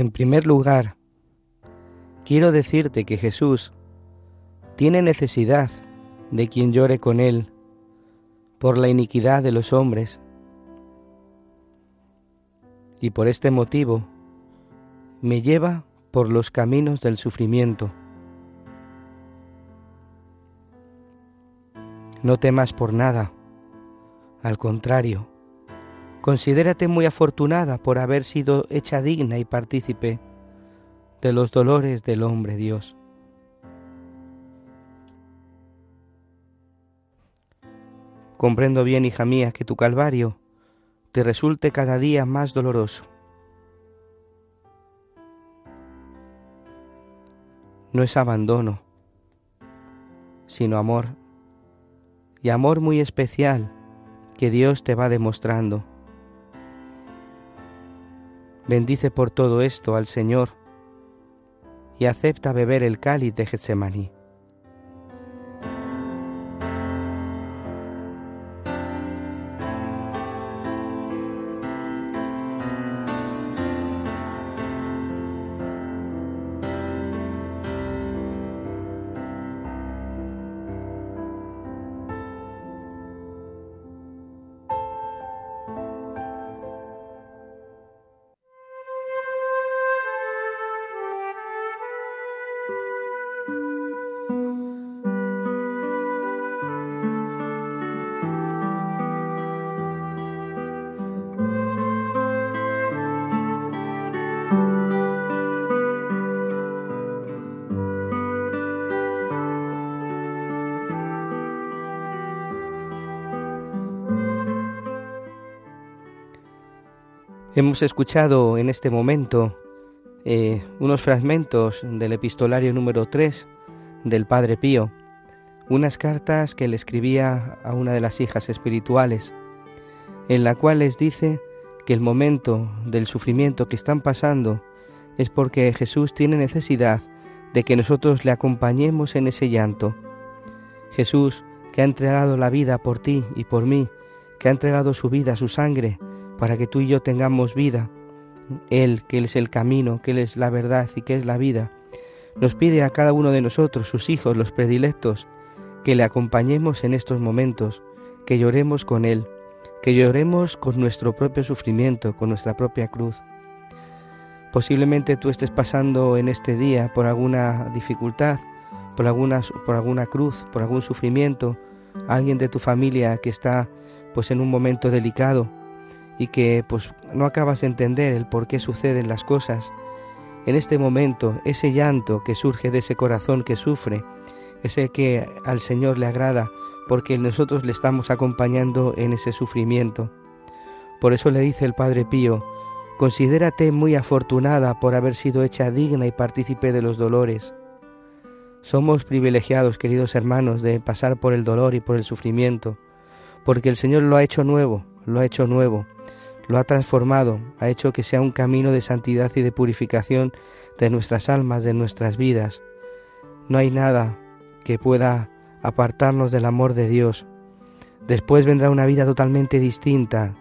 en primer lugar, quiero decirte que Jesús tiene necesidad de quien llore con Él por la iniquidad de los hombres. Y por este motivo me lleva por los caminos del sufrimiento. No temas por nada, al contrario, Considérate muy afortunada por haber sido hecha digna y partícipe de los dolores del hombre Dios. Comprendo bien, hija mía, que tu calvario te resulte cada día más doloroso. No es abandono, sino amor, y amor muy especial que Dios te va demostrando Bendice por todo esto al Señor y acepta beber el cáliz de Getsemaní. Hemos escuchado en este momento eh, unos fragmentos del epistolario número 3 del Padre Pío, unas cartas que le escribía a una de las hijas espirituales, en la cual les dice que el momento del sufrimiento que están pasando es porque Jesús tiene necesidad de que nosotros le acompañemos en ese llanto. Jesús, que ha entregado la vida por ti y por mí, que ha entregado su vida, su sangre, para que tú y yo tengamos vida. Él, que Él es el camino, que Él es la verdad y que es la vida, nos pide a cada uno de nosotros, sus hijos, los predilectos, que le acompañemos en estos momentos, que lloremos con Él, que lloremos con nuestro propio sufrimiento, con nuestra propia cruz. Posiblemente tú estés pasando en este día por alguna dificultad, por alguna, por alguna cruz, por algún sufrimiento, alguien de tu familia que está pues en un momento delicado, y que pues no acabas de entender el por qué suceden las cosas, en este momento ese llanto que surge de ese corazón que sufre, ese que al Señor le agrada, porque nosotros le estamos acompañando en ese sufrimiento. Por eso le dice el Padre Pío, considérate muy afortunada por haber sido hecha digna y partícipe de los dolores. Somos privilegiados, queridos hermanos, de pasar por el dolor y por el sufrimiento, porque el Señor lo ha hecho nuevo, lo ha hecho nuevo, lo ha transformado, ha hecho que sea un camino de santidad y de purificación de nuestras almas, de nuestras vidas. No hay nada que pueda apartarnos del amor de Dios. Después vendrá una vida totalmente distinta.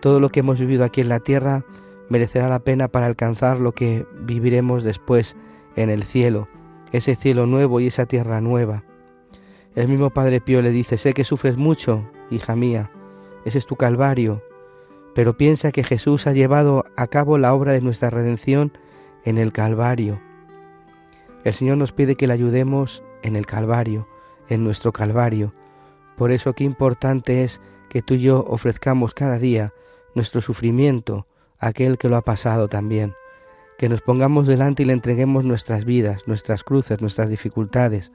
Todo lo que hemos vivido aquí en la tierra merecerá la pena para alcanzar lo que viviremos después en el cielo, ese cielo nuevo y esa tierra nueva. El mismo Padre Pío le dice, sé que sufres mucho, hija mía, ese es tu calvario, pero piensa que Jesús ha llevado a cabo la obra de nuestra redención en el Calvario. El Señor nos pide que le ayudemos en el Calvario, en nuestro Calvario. Por eso qué importante es que tú y yo ofrezcamos cada día nuestro sufrimiento a aquel que lo ha pasado también. Que nos pongamos delante y le entreguemos nuestras vidas, nuestras cruces, nuestras dificultades,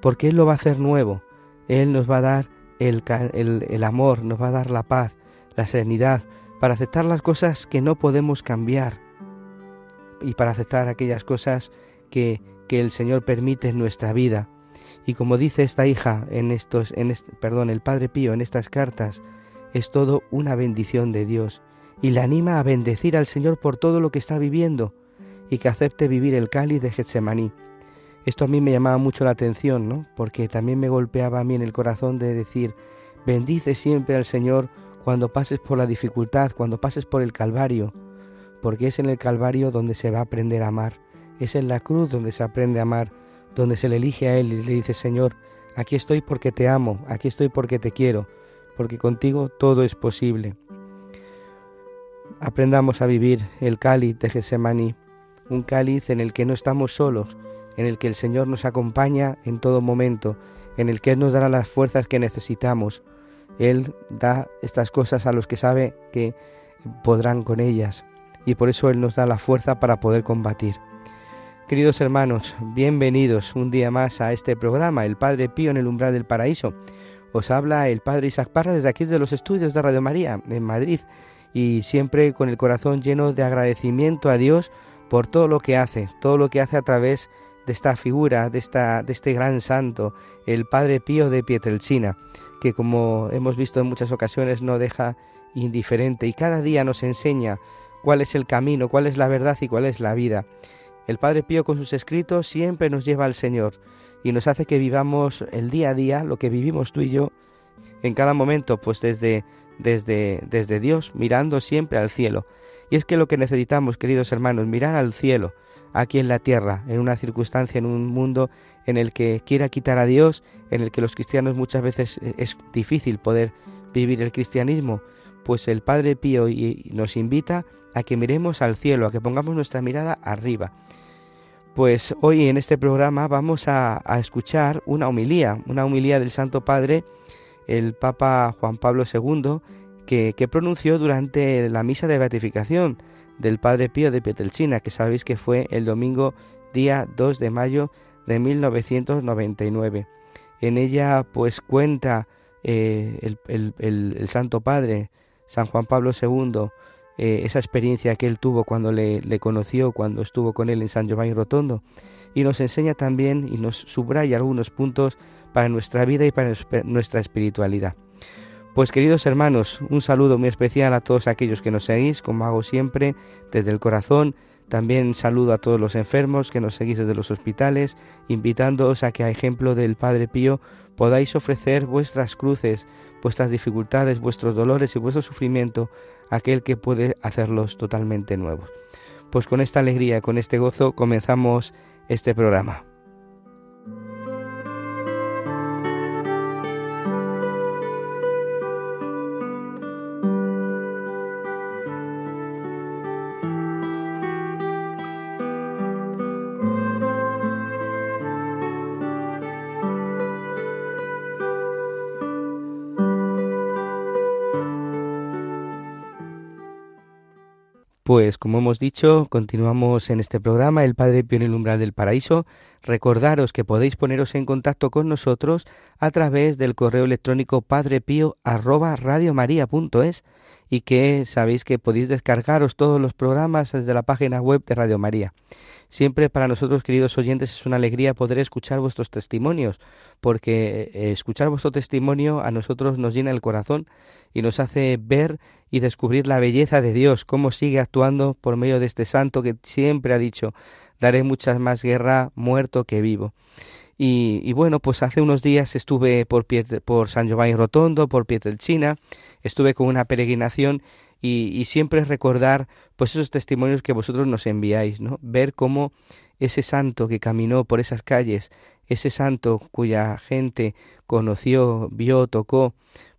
porque Él lo va a hacer nuevo. Él nos va a dar el, amor, nos va a dar la paz, la serenidad, para aceptar las cosas que no podemos cambiar y para aceptar aquellas cosas que, que el Señor permite en nuestra vida. Y como dice esta hija en estos, en perdón, el Padre Pío en estas cartas, es todo una bendición de Dios y le anima a bendecir al Señor por todo lo que está viviendo y que acepte vivir el cáliz de Getsemaní. Esto a mí me llamaba mucho la atención, ¿no? Porque también me golpeaba a mí en el corazón de decir, bendice siempre al Señor cuando pases por la dificultad, cuando pases por el Calvario, porque es en el Calvario donde se va a aprender a amar, es en la cruz donde se aprende a amar, donde se le elige a Él y le dice, Señor, aquí estoy porque te amo, aquí estoy porque te quiero, porque contigo todo es posible. Aprendamos a vivir el cáliz de Gesemaní, un cáliz en el que no estamos solos, en el que el Señor nos acompaña en todo momento, en el que Él nos dará las fuerzas que necesitamos. Él da estas cosas a los que sabe que podrán con ellas y por eso Él nos da la fuerza para poder combatir. Queridos hermanos, bienvenidos un día más a este programa, El Padre Pío en el umbral del paraíso. Os habla el Padre Isaac Parra desde aquí de los estudios de Radio María en Madrid y siempre con el corazón lleno de agradecimiento a Dios por todo lo que hace, todo lo que hace a través de de esta figura, de, esta, de este gran santo, el Padre Pío de Pietrelcina, que como hemos visto en muchas ocasiones no deja indiferente y cada día nos enseña cuál es el camino, cuál es la verdad y cuál es la vida. El Padre Pío con sus escritos siempre nos lleva al Señor y nos hace que vivamos el día a día, lo que vivimos tú y yo, en cada momento, pues desde, desde, desde Dios, mirando siempre al cielo. Y es que lo que necesitamos, queridos hermanos, mirar al cielo, aquí en la tierra, en una circunstancia, en un mundo en el que quiera quitar a Dios, en el que los cristianos muchas veces eh, es difícil poder vivir el cristianismo, pues el Padre Pío nos invita a que miremos al cielo, a que pongamos nuestra mirada arriba. Pues hoy en este programa vamos a, escuchar una homilía, una homilía del Santo Padre, el Papa Juan Pablo II, que, que pronunció durante la misa de beatificación del Padre Pío de Pietrelcina, que sabéis que fue el domingo día 2 de mayo de 1999. En ella pues cuenta eh, el, Santo Padre, San Juan Pablo II, eh, esa experiencia que él tuvo cuando le, conoció, cuando estuvo con él en San Giovanni Rotondo, y nos enseña también y nos subraya algunos puntos para nuestra vida y para nuestra espiritualidad. Pues queridos hermanos, un saludo muy especial a todos aquellos que nos seguís, como hago siempre, desde el corazón. También saludo a todos los enfermos que nos seguís desde los hospitales, invitándoos a que a ejemplo del Padre Pío podáis ofrecer vuestras cruces, vuestras dificultades, vuestros dolores y vuestro sufrimiento a aquel que puede hacerlos totalmente nuevos. Pues con esta alegría, con este gozo, comenzamos este programa. Pues como hemos dicho, continuamos en este programa El Padre Pío en el umbral del paraíso. Recordaros que podéis poneros en contacto con nosotros a través del correo electrónico padrepío@radiomaria.es y que sabéis que podéis descargaros todos los programas desde la página web de Radio María. Siempre para nosotros, queridos oyentes, es una alegría poder escuchar vuestros testimonios, porque eh, escuchar vuestro testimonio a nosotros nos llena el corazón y nos hace ver y descubrir la belleza de Dios, cómo sigue actuando por medio de este santo que siempre ha dicho, daré muchas más guerra muerto que vivo. Y, bueno, pues hace unos días estuve por, por San Giovanni Rotondo, por Pietrelcina, estuve con una peregrinación y, siempre recordar pues esos testimonios que vosotros nos enviáis, ¿no? Ver cómo ese santo que caminó por esas calles, ese santo cuya gente conoció, vio, tocó,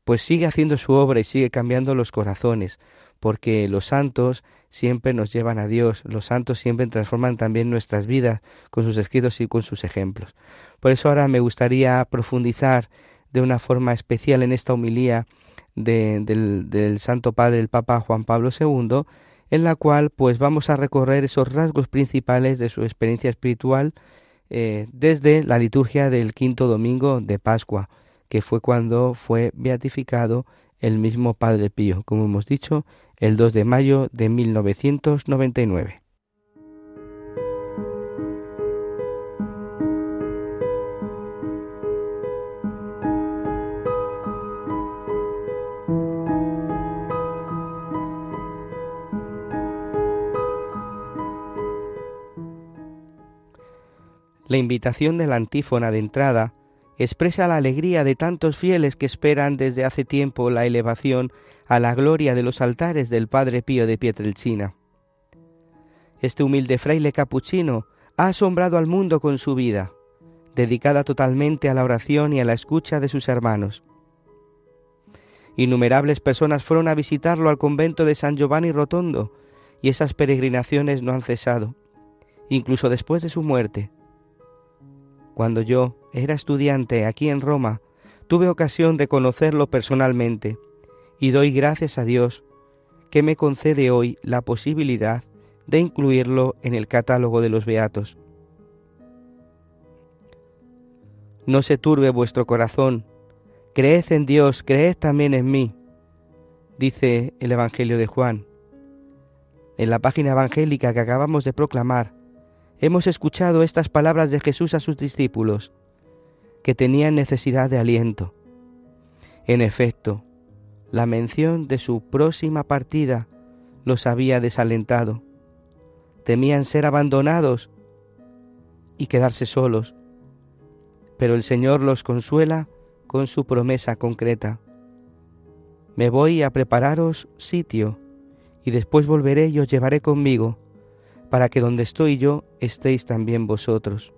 pues sigue haciendo su obra y sigue cambiando los corazones, porque los santos siempre nos llevan a Dios, los santos siempre transforman también nuestras vidas con sus escritos y con sus ejemplos. Por eso ahora me gustaría profundizar de una forma especial en esta homilía del, del, Santo Padre, el Papa Juan Pablo II, en la cual pues vamos a recorrer esos rasgos principales de su experiencia espiritual eh, desde la liturgia del quinto domingo de Pascua, que fue cuando fue beatificado el mismo Padre Pío, como hemos dicho, el 2 de mayo de 1999. La invitación de la antífona de entrada expresa la alegría de tantos fieles que esperan desde hace tiempo la elevación a la gloria de los altares del Padre Pío de Pietrelcina. Este humilde fraile capuchino ha asombrado al mundo con su vida, dedicada totalmente a la oración y a la escucha de sus hermanos. Innumerables personas fueron a visitarlo al convento de San Giovanni Rotondo, y esas peregrinaciones no han cesado, incluso después de su muerte. Cuando yo era estudiante aquí en Roma, tuve ocasión de conocerlo personalmente y doy gracias a Dios que me concede hoy la posibilidad de incluirlo en el catálogo de los beatos. No se turbe vuestro corazón, creed en Dios, creed también en mí, dice el Evangelio de Juan. En la página evangélica que acabamos de proclamar, hemos escuchado estas palabras de Jesús a sus discípulos, que tenían necesidad de aliento. En efecto, la mención de su próxima partida los había desalentado. Temían ser abandonados y quedarse solos, pero el Señor los consuela con su promesa concreta. Me voy a prepararos sitio, y después volveré y os llevaré conmigo para que donde estoy yo estéis también vosotros.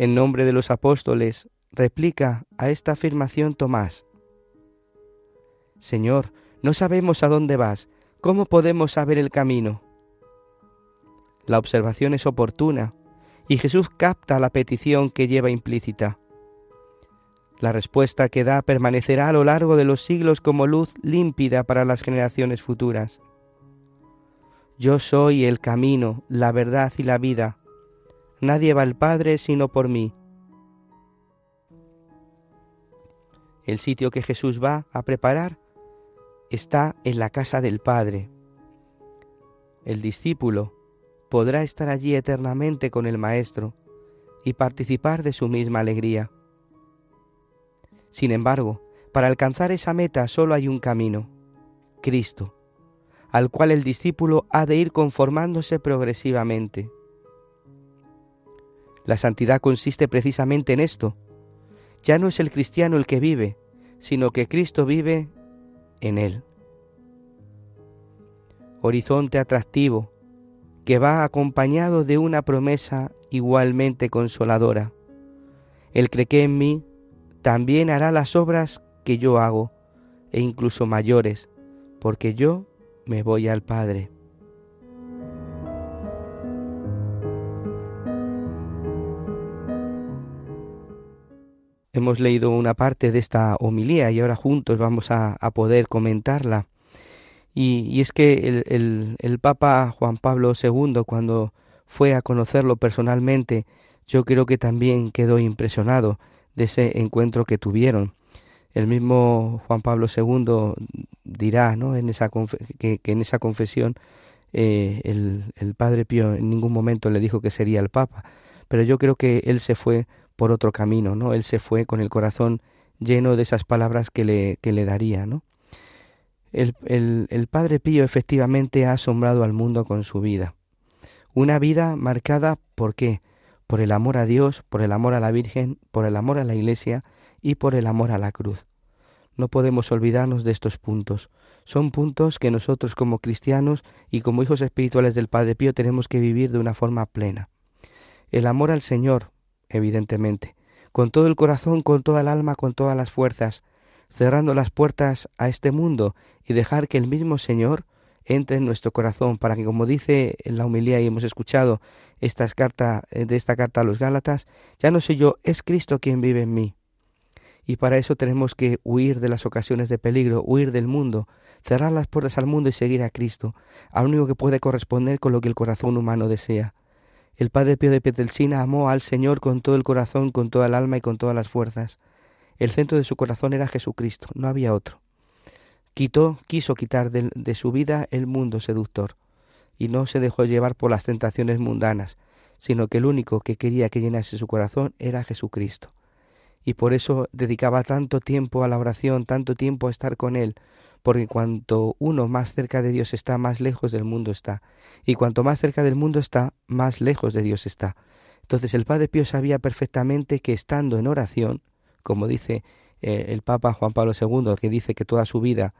En nombre de los apóstoles, replica a esta afirmación Tomás. Señor, no sabemos a dónde vas, ¿cómo podemos saber el camino? La observación es oportuna y Jesús capta la petición que lleva implícita. La respuesta que da permanecerá a lo largo de los siglos como luz límpida para las generaciones futuras. Yo soy el camino, la verdad y la vida. Nadie va al Padre sino por mí. El sitio que Jesús va a preparar está en la casa del Padre. El discípulo podrá estar allí eternamente con el Maestro y participar de su misma alegría. Sin embargo, para alcanzar esa meta solo hay un camino, Cristo al cual el discípulo ha de ir conformándose progresivamente. La santidad consiste precisamente en esto. Ya no es el cristiano el que vive, sino que Cristo vive en él. Horizonte atractivo que va acompañado de una promesa igualmente consoladora. El que en mí también hará las obras que yo hago, e incluso mayores, porque yo me voy al Padre. Hemos leído una parte de esta homilía y ahora juntos vamos a, poder comentarla. Y, es que el, el, Papa Juan Pablo II, cuando fue a conocerlo personalmente, yo creo que también quedó impresionado de ese encuentro que tuvieron. El mismo Juan Pablo II dirá ¿no? en esa que, en esa confesión eh, el, el, Padre Pío en ningún momento le dijo que sería el Papa, pero yo creo que él se fue por otro camino, ¿no? Él se fue con el corazón lleno de esas palabras que le, que le daría, ¿no? El, el, el Padre Pío efectivamente ha asombrado al mundo con su vida. Una vida marcada por qué? Por el amor a Dios, por el amor a la Virgen, por el amor a la Iglesia y por el amor a la cruz. No podemos olvidarnos de estos puntos. Son puntos que nosotros como cristianos y como hijos espirituales del Padre Pío tenemos que vivir de una forma plena. El amor al Señor, evidentemente, con todo el corazón, con toda el alma, con todas las fuerzas, cerrando las puertas a este mundo y dejar que el mismo Señor entre en nuestro corazón para que, como dice en la humilía y hemos escuchado esta carta, eh, de esta carta a los Gálatas, ya no soy yo, es Cristo quien vive en mí. Y para eso tenemos que huir de las ocasiones de peligro, huir del mundo, cerrar las puertas al mundo y seguir a Cristo, al único que puede corresponder con lo que el corazón humano desea. El Padre Pío de Pietrelcina amó al Señor con todo el corazón, con toda el alma y con todas las fuerzas. El centro de su corazón era Jesucristo, no había otro. Quitó, quiso quitar de, de su vida el mundo seductor, y no se dejó llevar por las tentaciones mundanas, sino que el único que quería que llenase su corazón era Jesucristo. Y por eso dedicaba tanto tiempo a la oración, tanto tiempo a estar con Él, porque cuanto uno más cerca de Dios está, más lejos del mundo está, y cuanto más cerca del mundo está, más lejos de Dios está. Entonces el Padre Pío sabía perfectamente que estando en oración, como dice eh, el Papa Juan Pablo II, que dice que toda su vida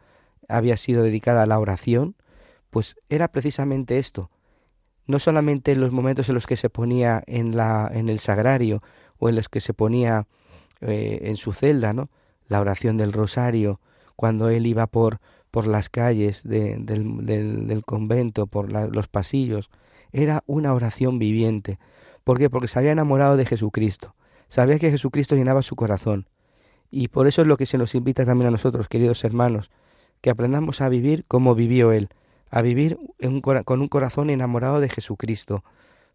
había sido dedicada a la oración, pues era precisamente esto. No solamente en los momentos en los que se ponía en, la, en el sagrario o en los que se ponía eh, en su celda, ¿no? La oración del rosario, cuando él iba por, por las calles del, convento, por los pasillos, era una oración viviente. ¿Por qué? Porque se había enamorado de Jesucristo. Sabía que Jesucristo llenaba su corazón. Y por eso es lo que se nos invita también a nosotros, queridos hermanos, que aprendamos a vivir como vivió Él, a vivir con un corazón enamorado de Jesucristo,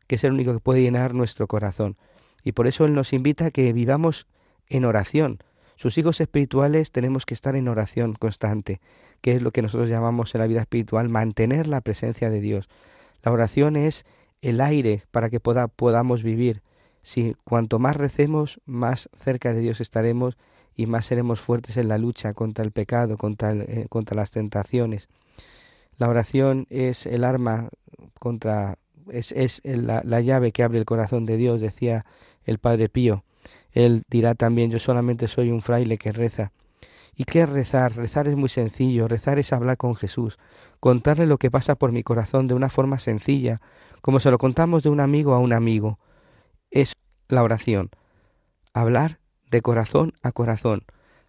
que es el único que puede llenar nuestro corazón. Y por eso Él nos invita a que vivamos en oración. Sus hijos espirituales tenemos que estar en oración constante, que es lo que nosotros llamamos en la vida espiritual mantener la presencia de Dios. La oración es el aire para que podamos vivir. Si cuanto más recemos, más cerca de Dios estaremos y más seremos fuertes en la lucha contra el pecado, contra, eh, contra las tentaciones. La oración es el arma contra, es, es la, la, llave que abre el corazón de Dios, decía el Padre Pío. Él dirá también, yo solamente soy un fraile que reza. ¿Y qué es rezar? Rezar es muy sencillo, rezar es hablar con Jesús, contarle lo que pasa por mi corazón de una forma sencilla, como se lo contamos de un amigo a un amigo. Es la oración. Hablar de corazón a corazón,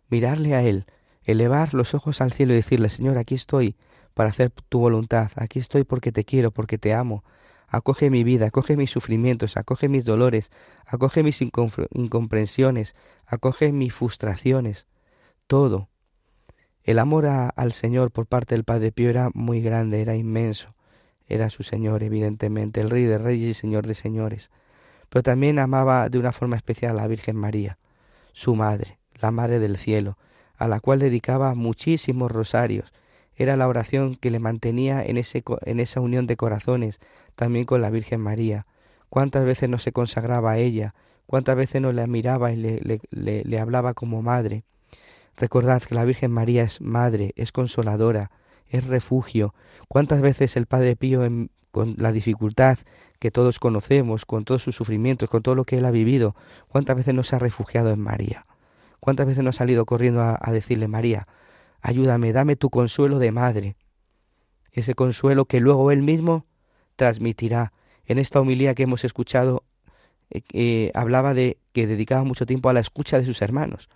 mirarle a Él, elevar los ojos al cielo y decirle, Señor, aquí estoy para hacer tu voluntad, aquí estoy porque te quiero, porque te amo. Acoge mi vida, acoge mis sufrimientos, acoge mis dolores, acoge mis incomprensiones, acoge mis frustraciones, todo. El amor al Señor por parte del Padre Pío era muy grande, era inmenso. Era su Señor, evidentemente, el Rey de Reyes y Señor de Señores. Pero también amaba de una forma especial a la Virgen María su madre, la Madre del Cielo, a la cual dedicaba muchísimos rosarios. Era la oración que le mantenía en, ese, en esa unión de corazones, también con la Virgen María. Cuántas veces no se consagraba a ella, cuántas veces no la miraba y le, le, le hablaba como madre. Recordad que la Virgen María es madre, es consoladora, es refugio. ¿Cuántas veces el Padre Pío, con la dificultad que todos conocemos, con todos sus sufrimientos, con todo lo que él ha vivido, cuántas veces no se ha refugiado en María? ¿Cuántas veces no ha salido corriendo a, a decirle, María, ayúdame, dame tu consuelo de madre? Ese consuelo que luego él mismo transmitirá. En esta homilía que hemos escuchado, eh, eh, hablaba de que dedicaba mucho tiempo a la escucha de sus hermanos.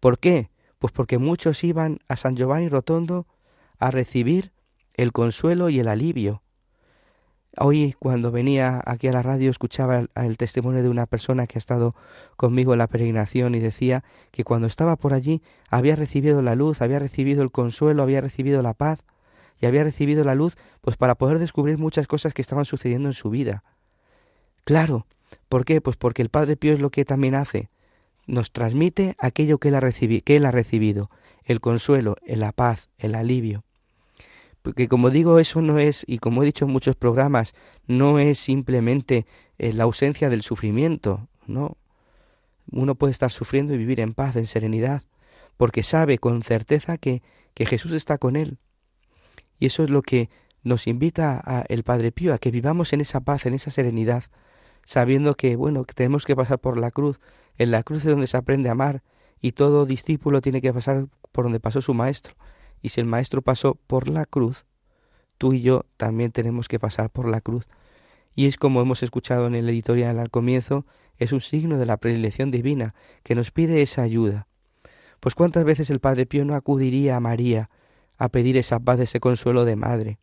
¿Por qué? Pues porque muchos iban a San Giovanni Rotondo a recibir el consuelo y el alivio. Hoy cuando venía aquí a la radio escuchaba el, testimonio de una persona que ha estado conmigo en la peregrinación y decía que cuando estaba por allí había recibido la luz, había recibido el consuelo, había recibido la paz había recibido la luz pues para poder descubrir muchas cosas que estaban sucediendo en su vida. Claro, ¿por qué? Pues porque el Padre Pío es lo que también hace, nos transmite aquello que él ha, que él ha recibido, el consuelo, la paz, el alivio. Porque como digo, eso no es, y como he dicho en muchos programas, no es simplemente eh, la ausencia del sufrimiento, no. Uno puede estar sufriendo y vivir en paz, en serenidad, porque sabe con certeza que, que Jesús está con él. Y eso es lo que nos invita a el Padre Pío, a que vivamos en esa paz, en esa serenidad, sabiendo que, bueno, que tenemos que pasar por la cruz, en la cruz es donde se aprende a amar, y todo discípulo tiene que pasar por donde pasó su maestro. Y si el maestro pasó por la cruz, tú y yo también tenemos que pasar por la cruz. Y es como hemos escuchado en el editorial al comienzo, es un signo de la predilección divina que nos pide esa ayuda. Pues cuántas veces el Padre Pío no acudiría a María a pedir esa paz, ese consuelo de madre.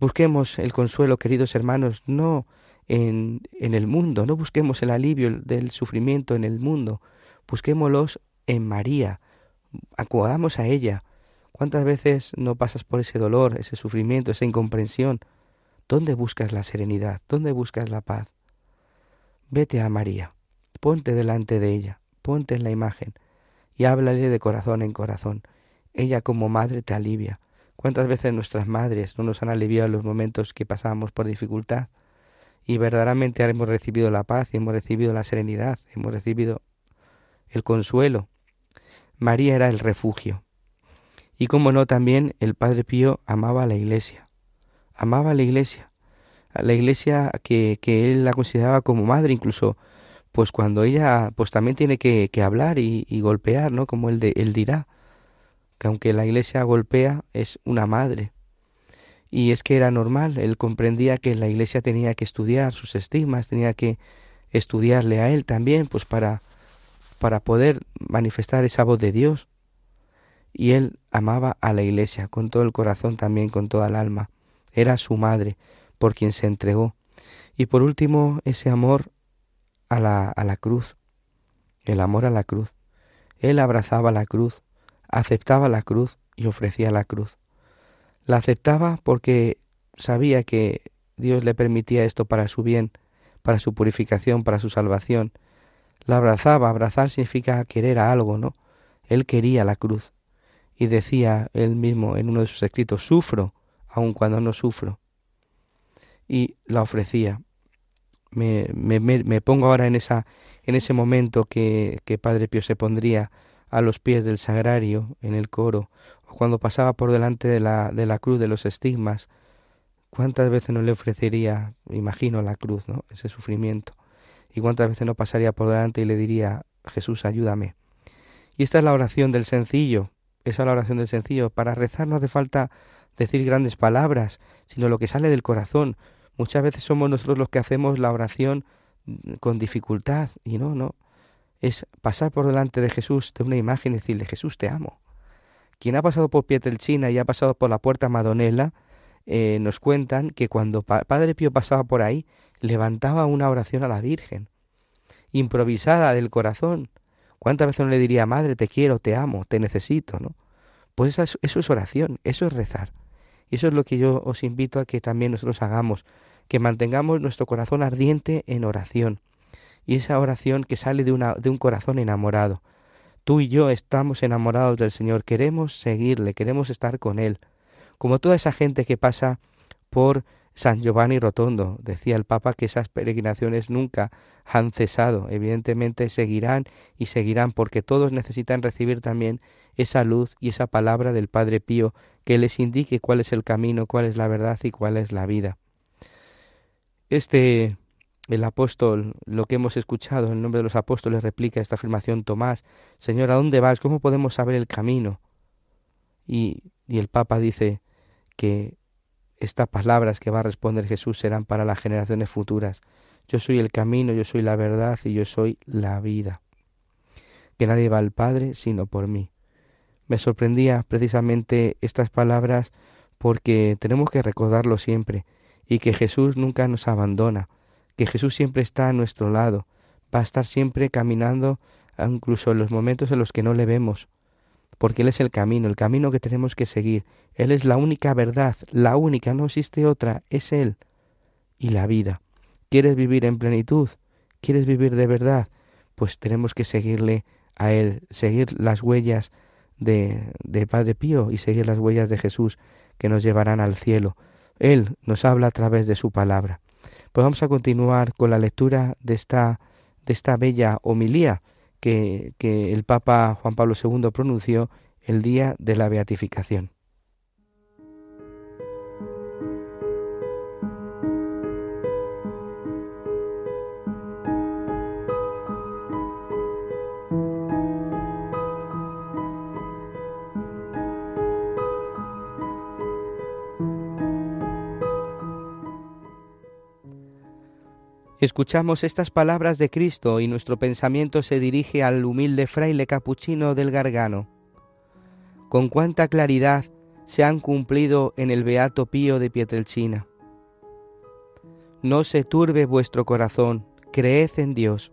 Busquemos el consuelo, queridos hermanos, no en, en el mundo, no busquemos el alivio del sufrimiento en el mundo, busquémoslos en María, acudamos a ella. ¿Cuántas veces no pasas por ese dolor, ese sufrimiento, esa incomprensión? ¿Dónde buscas la serenidad? ¿Dónde buscas la paz? Vete a María, ponte delante de ella, ponte en la imagen y háblale de corazón en corazón. Ella como madre te alivia. ¿Cuántas veces nuestras madres no nos han aliviado en los momentos que pasamos por dificultad? Y verdaderamente hemos recibido la paz, hemos recibido la serenidad, hemos recibido el consuelo. María era el refugio. Y como no, también el Padre Pío amaba a la iglesia. Amaba a la iglesia. A la iglesia que, que él la consideraba como madre, incluso pues cuando ella pues también tiene que, que hablar y, golpear, ¿no? Como él, de, él dirá, que aunque la iglesia golpea, es una madre. Y es que era normal, él comprendía que la iglesia tenía que estudiar sus estigmas, tenía que estudiarle a él también, pues para para poder manifestar esa voz de Dios. Y él amaba a la iglesia con todo el corazón también, con toda el alma. Era su madre por quien se entregó. Y por último, ese amor a la, a la cruz, el amor a la cruz. Él abrazaba la cruz, aceptaba la cruz y ofrecía la cruz. La aceptaba porque sabía que Dios le permitía esto para su bien, para su purificación, para su salvación, la abrazaba. Abrazar significa querer a algo, ¿no? Él quería la cruz. Y decía él mismo en uno de sus escritos, sufro, aun cuando no sufro. Y la ofrecía. Me, me, me, pongo ahora en, esa, en ese momento que, que Padre Pío se pondría a los pies del sagrario en el coro, o cuando pasaba por delante de la, de la cruz de los estigmas, ¿cuántas veces no le ofrecería, imagino, la cruz, ¿no? ese sufrimiento? y cuántas veces no pasaría por delante y le diría, Jesús, ayúdame. Y esta es la oración del sencillo, esa es la oración del sencillo. Para rezar no hace falta decir grandes palabras, sino lo que sale del corazón. Muchas veces somos nosotros los que hacemos la oración con dificultad y no, no. Es pasar por delante de Jesús, de una imagen y decirle, Jesús, te amo. Quien ha pasado por Pietrelcina y ha pasado por la puerta Madonela, eh, nos cuentan que cuando Padre Pío pasaba por ahí, levantaba una oración a la Virgen, improvisada del corazón. ¿Cuántas veces no le diría, Madre, te quiero, te amo, te necesito? ¿no? Pues eso es, oración, eso es rezar. Y eso es lo que yo os invito a que también nosotros hagamos, que mantengamos nuestro corazón ardiente en oración. Y esa oración que sale de, una, de un corazón enamorado. Tú y yo estamos enamorados del Señor, queremos seguirle, queremos estar con Él. Como toda esa gente que pasa por San Giovanni Rotondo. Decía el Papa que esas peregrinaciones nunca han cesado. Evidentemente seguirán y seguirán porque todos necesitan recibir también esa luz y esa palabra del Padre Pío que les indique cuál es el camino, cuál es la verdad y cuál es la vida. Este el apóstol, lo que hemos escuchado en nombre de los apóstoles, replica esta afirmación Tomás, Señor, ¿a dónde vas? ¿Cómo podemos saber el camino? Y, y el Papa dice que estas palabras que va a responder Jesús serán para las generaciones futuras. Yo soy el camino, yo soy la verdad y yo soy la vida. Que nadie va al Padre sino por mí. Me sorprendía precisamente estas palabras porque tenemos que recordarlo siempre y que Jesús nunca nos abandona, que Jesús siempre está a nuestro lado, va a estar siempre caminando incluso en los momentos en los que no le vemos, porque Él es el camino, el camino que tenemos que seguir. Él es la única verdad, la única, no existe otra, es Él. Y la vida. ¿Quieres vivir en plenitud? ¿Quieres vivir de verdad? Pues tenemos que seguirle a Él, seguir las huellas de, de Padre Pío y seguir las huellas de Jesús que nos llevarán al cielo. Él nos habla a través de su palabra. Pues vamos a continuar con la lectura de esta, de esta bella homilía que, que el Papa Juan Pablo II pronunció el día de la beatificación. Escuchamos estas palabras de Cristo y nuestro pensamiento se dirige al humilde fraile capuchino del Gargano. Con cuánta claridad se han cumplido en el Beato Pío de Pietrelcina. No se turbe vuestro corazón, creed en Dios.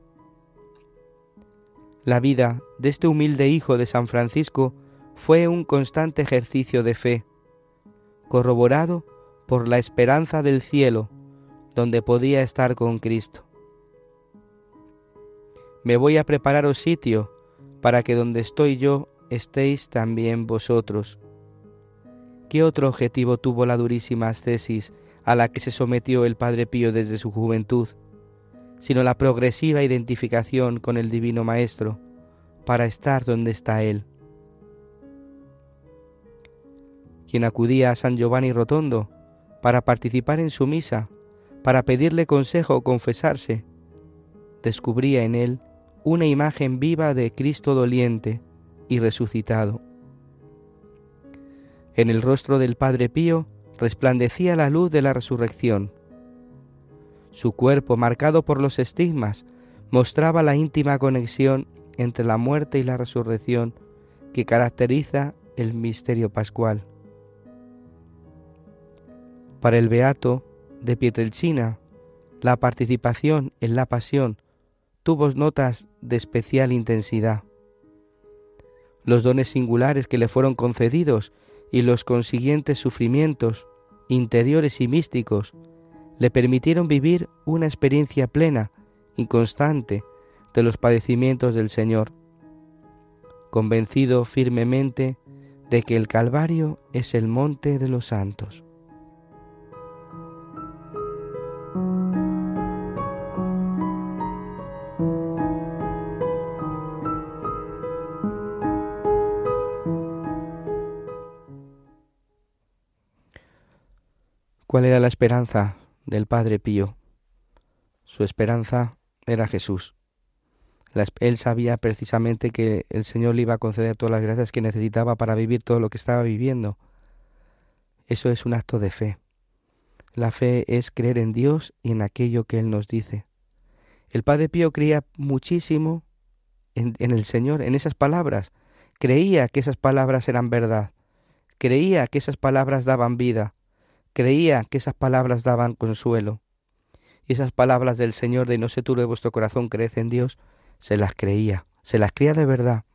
La vida de este humilde hijo de San Francisco fue un constante ejercicio de fe, corroborado por la esperanza del cielo, donde podía estar con Cristo. Me voy a prepararos sitio para que donde estoy yo estéis también vosotros. ¿Qué otro objetivo tuvo la durísima ascesis a la que se sometió el Padre Pío desde su juventud, sino la progresiva identificación con el Divino Maestro, para estar donde está Él? Quien acudía a San Giovanni Rotondo para participar en su misa, para pedirle consejo o confesarse, descubría en él una imagen viva de Cristo doliente y resucitado. En el rostro del Padre Pío resplandecía la luz de la resurrección. Su cuerpo, marcado por los estigmas, mostraba la íntima conexión entre la muerte y la resurrección que caracteriza el misterio pascual. Para el Beato de Pietrelcina, la participación en la pasión tuvo notas de especial intensidad. Los dones singulares que le fueron concedidos y los consiguientes sufrimientos interiores y místicos le permitieron vivir una experiencia plena y constante de los padecimientos del Señor, convencido firmemente de que el Calvario es el monte de los santos. ¿Cuál era la esperanza del Padre Pío? Su esperanza era Jesús. Él sabía precisamente que el Señor le iba a conceder todas las gracias que necesitaba para vivir todo lo que estaba viviendo. Eso es un acto de fe. La fe es creer en Dios y en aquello que Él nos dice. El Padre Pío creía muchísimo en, en, el Señor, en esas palabras. Creía que esas palabras eran verdad. Creía que esas palabras daban vida. Creía que esas palabras daban consuelo. Y esas palabras del Señor de no se turbe vuestro corazón, creed en Dios, se las creía, se las creía de verdad.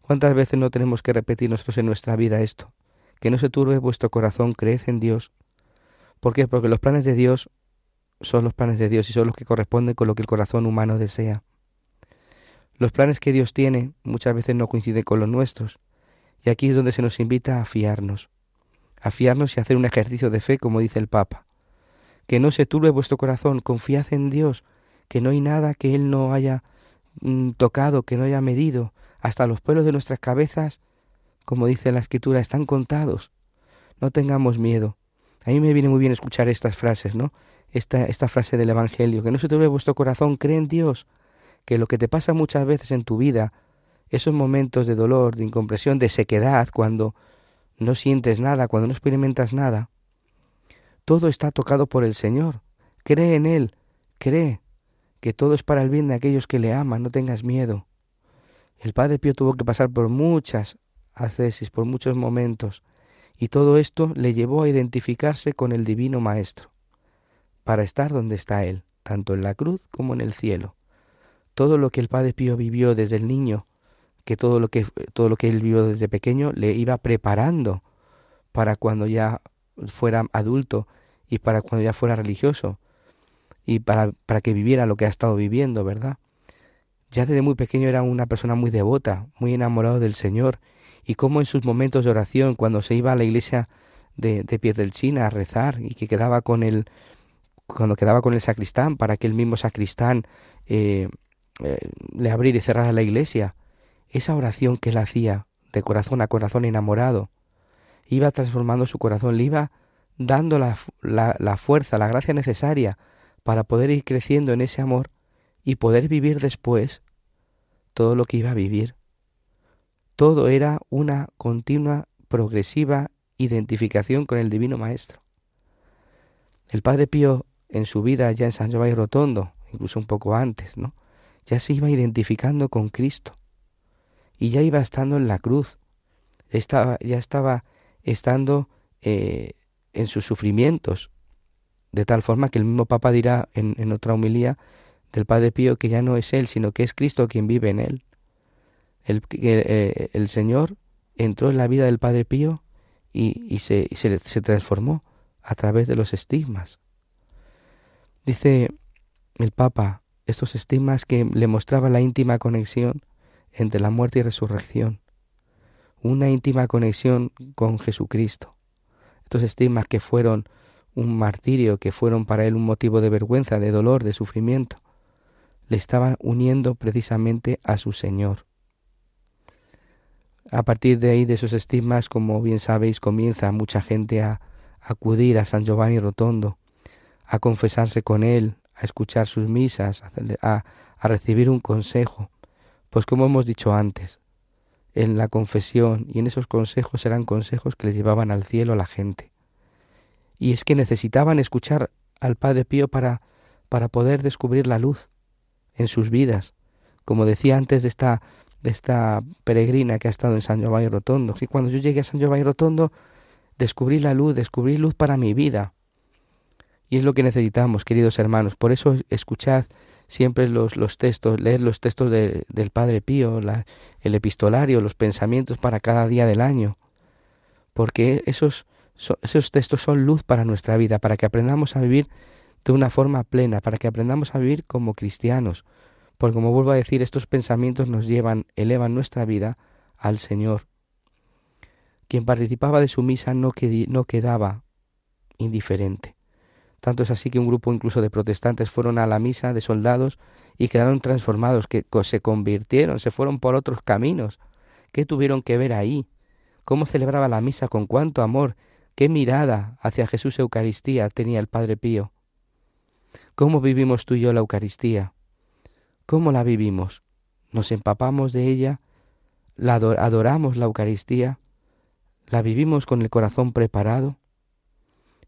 ¿Cuántas veces no tenemos que repetir nosotros en nuestra vida esto? Que no se turbe vuestro corazón, creed en Dios. ¿Por qué? Porque los planes de Dios son los planes de Dios y son los que corresponden con lo que el corazón humano desea. Los planes que Dios tiene muchas veces no coinciden con los nuestros, y aquí es donde se nos invita a fiarnos a fiarnos y hacer un ejercicio de fe, como dice el Papa. Que no se turbe vuestro corazón, confiad en Dios, que no hay nada que Él no haya mm, tocado, que no haya medido, hasta los pelos de nuestras cabezas, como dice la Escritura, están contados. No tengamos miedo. A mí me viene muy bien escuchar estas frases, ¿no? Esta, esta frase del Evangelio, que no se turbe vuestro corazón, cree en Dios, que lo que te pasa muchas veces en tu vida, esos momentos de dolor, de incompresión, de sequedad, cuando no sientes nada, cuando no experimentas nada, todo está tocado por el Señor. Cree en Él, cree que todo es para el bien de aquellos que le aman, no tengas miedo. El Padre Pío tuvo que pasar por muchas ascesis, por muchos momentos, y todo esto le llevó a identificarse con el Divino Maestro, para estar donde está Él, tanto en la cruz como en el cielo. Todo lo que el Padre Pío vivió desde el niño que todo lo que todo lo que él vio desde pequeño le iba preparando para cuando ya fuera adulto y para cuando ya fuera religioso y para, para que viviera lo que ha estado viviendo, ¿verdad? Ya desde muy pequeño era una persona muy devota, muy enamorado del Señor, y como en sus momentos de oración, cuando se iba a la iglesia de, de China a rezar y que quedaba con el, cuando quedaba con el sacristán para que el mismo sacristán eh, eh, le abriera y cerrara la iglesia, esa oración que él hacía de corazón a corazón enamorado, iba transformando su corazón, le iba dando la, fuerza, la gracia necesaria para poder ir creciendo en ese amor y poder vivir después todo lo que iba a vivir. Todo era una continua, progresiva identificación con el Divino Maestro. El Padre Pío en su vida ya en San Giovanni Rotondo, incluso un poco antes, ¿no? Ya se iba identificando con Cristo y ya iba estando en la cruz, estaba, ya estaba estando eh, en sus sufrimientos, de tal forma que el mismo Papa dirá en, en otra homilía del Padre Pío que ya no es Él, sino que es Cristo quien vive en Él. El, eh, el Señor entró en la vida del Padre Pío y, y, se, se, se transformó a través de los estigmas. Dice el Papa estos estigmas que le mostraba la íntima conexión entre la muerte y resurrección, una íntima conexión con Jesucristo. Estos estigmas que fueron un martirio, que fueron para él un motivo de vergüenza, de dolor, de sufrimiento, le estaban uniendo precisamente a su Señor. A partir de ahí, de esos estigmas, como bien sabéis, comienza mucha gente a acudir a San Giovanni Rotondo, a confesarse con él, a escuchar sus misas, a, a recibir un consejo. Pues como hemos dicho antes, en la confesión y en esos consejos eran consejos que les llevaban al cielo a la gente. Y es que necesitaban escuchar al Padre Pío para, para poder descubrir la luz en sus vidas. Como decía antes de esta, de esta peregrina que ha estado en San Giovanni Rotondo, que cuando yo llegué a San Giovanni Rotondo descubrí la luz, descubrí luz para mi vida. Y es lo que necesitamos, queridos hermanos. Por eso escuchad siempre los, los textos, leer los textos del Padre Pío, el epistolario, los pensamientos para cada día del año. Porque esos, esos textos son luz para nuestra vida, para que aprendamos a vivir de una forma plena, para que aprendamos a vivir como cristianos. Porque como vuelvo a decir, estos pensamientos nos llevan, elevan nuestra vida al Señor. Quien participaba de su misa no quedaba indiferente. Tanto es así que un grupo incluso de protestantes fueron a la misa de soldados y quedaron transformados, que se convirtieron, se fueron por otros caminos. ¿Qué tuvieron que ver ahí? ¿Cómo celebraba la misa? ¿Con cuánto amor? ¿Qué mirada hacia Jesús Eucaristía tenía el Padre Pío? ¿Cómo vivimos tú y yo la Eucaristía? ¿Cómo la vivimos? ¿Nos empapamos de ella? ¿La adoramos la Eucaristía? ¿La vivimos con el corazón preparado?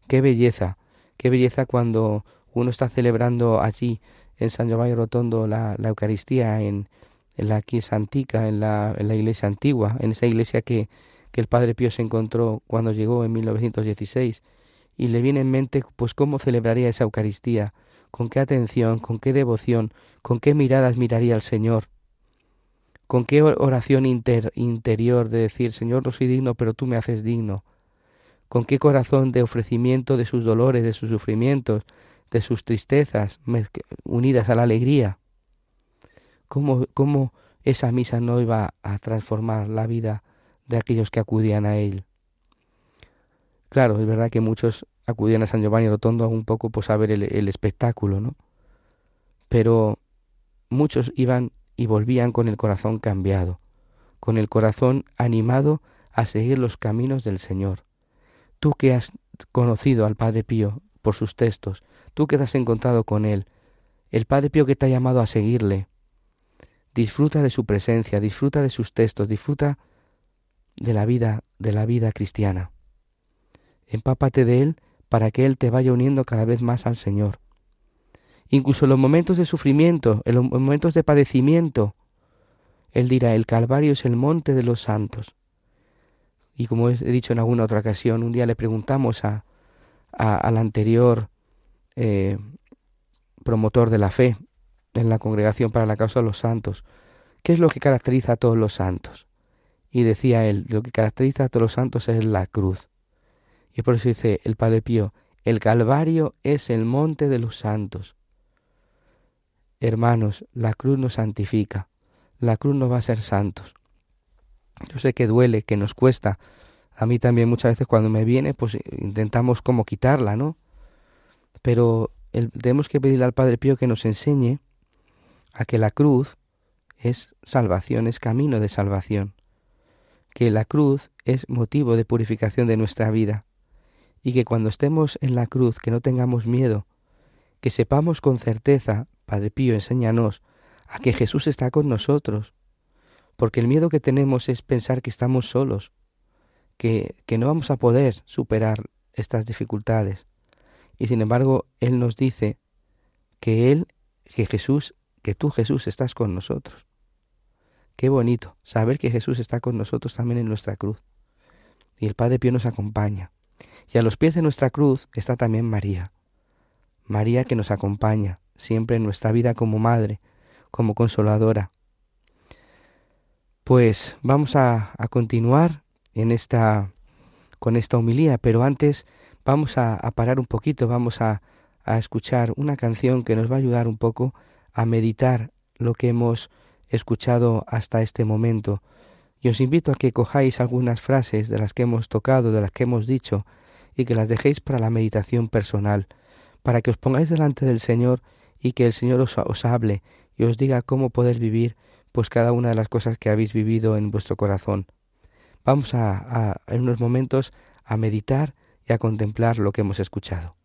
¡Qué belleza! ¡Qué belleza cuando uno está celebrando allí en San Giovanni Rotondo la, la Eucaristía en, en la Chiesa Antica, en la, en la iglesia antigua, en esa iglesia que, que el Padre Pío se encontró cuando llegó en 1916 y le viene en mente pues cómo celebraría esa Eucaristía, con qué atención, con qué devoción, con qué miradas miraría al Señor, con qué oración interior de decir, Señor, no soy digno, pero tú me haces digno, con qué corazón de ofrecimiento de sus dolores, de sus sufrimientos, de sus tristezas, unidas a la alegría. ¿Cómo, cómo esa misa no iba a transformar la vida de aquellos que acudían a él? Claro, es verdad que muchos acudían a San Giovanni Rotondo un poco pues a ver el, espectáculo, ¿no? Pero muchos iban y volvían con el corazón cambiado, con el corazón animado a seguir los caminos del Señor. Tú que has conocido al Padre Pío por sus textos, tú que te has encontrado con él, el Padre Pío que te ha llamado a seguirle, disfruta de su presencia, disfruta de sus textos, disfruta de la vida, de la vida cristiana. Empápate de él para que Él te vaya uniendo cada vez más al Señor. Incluso en los momentos de sufrimiento, en los momentos de padecimiento, Él dirá, el Calvario es el monte de los santos. Y como he dicho en alguna otra ocasión, un día le preguntamos a, al anterior eh, promotor de la fe en la Congregación para la Causa de los Santos, ¿qué es lo que caracteriza a todos los santos? Y decía él, lo que caracteriza a todos los santos es la cruz. Y por eso dice el Padre Pío, el Calvario es el monte de los santos. Hermanos, la cruz nos santifica, la cruz nos va a ser santos. Yo sé que duele, que nos cuesta. A mí también muchas veces cuando me viene, pues intentamos como quitarla, ¿no? Pero tenemos que pedirle al Padre Pío que nos enseñe a que la cruz es salvación, es camino de salvación, que la cruz es motivo de purificación de nuestra vida, y que cuando estemos en la cruz que no tengamos miedo, que sepamos con certeza, Padre Pío, enséñanos, a que Jesús está con nosotros, porque el miedo que tenemos es pensar que estamos solos, que, que no vamos a poder superar estas dificultades. Y sin embargo, Él nos dice que Él, que Jesús, que tú Jesús estás con nosotros. Qué bonito saber que Jesús está con nosotros también en nuestra cruz. Y el Padre Pío nos acompaña. Y a los pies de nuestra cruz está también María. María que nos acompaña siempre en nuestra vida como madre, como consoladora. Pues vamos a, continuar en esta, con esta homilía, pero antes vamos a, parar un poquito, vamos a, a escuchar una canción que nos va a ayudar un poco a meditar lo que hemos escuchado hasta este momento. Y os invito a que cojáis algunas frases de las que hemos tocado, de las que hemos dicho, y que las dejéis para la meditación personal, para que os pongáis delante del Señor y que el Señor os, os hable y os diga cómo poder vivir pues cada una de las cosas que habéis vivido en vuestro corazón. Vamos a, en unos momentos a meditar y a contemplar lo que hemos escuchado.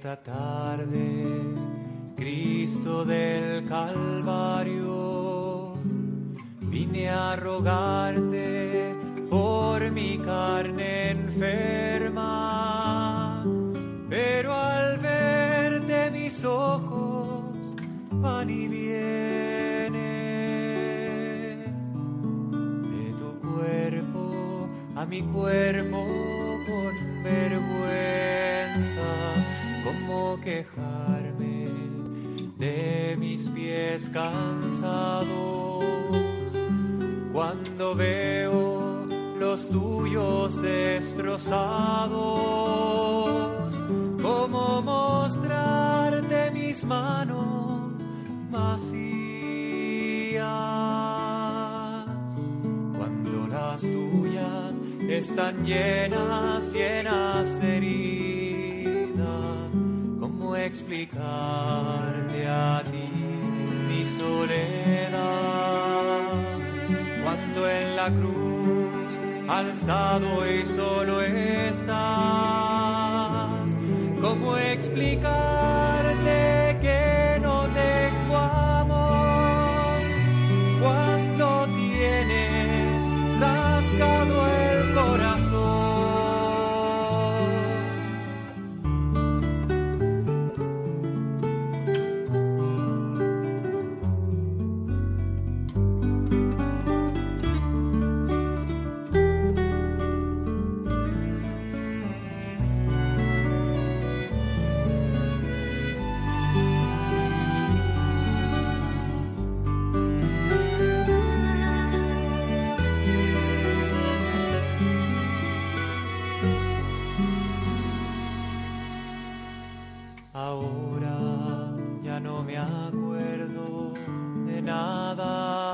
Esta tarde Cristo del Calvario, vine a rogarte por mi carne enferma, pero al verte mis ojos van y vienen de tu cuerpo a mi cuerpo con vergüenza, quejarme de mis pies cansados cuando veo los tuyos destrozados. ¿Cómo mostrarte mis manos vacías cuando las tuyas están llenas, llenas de heridas? ¿Cómo explicarte a ti mi soledad? Cuando en la cruz alzado y solo estás, Ahora ya no me acuerdo de nada.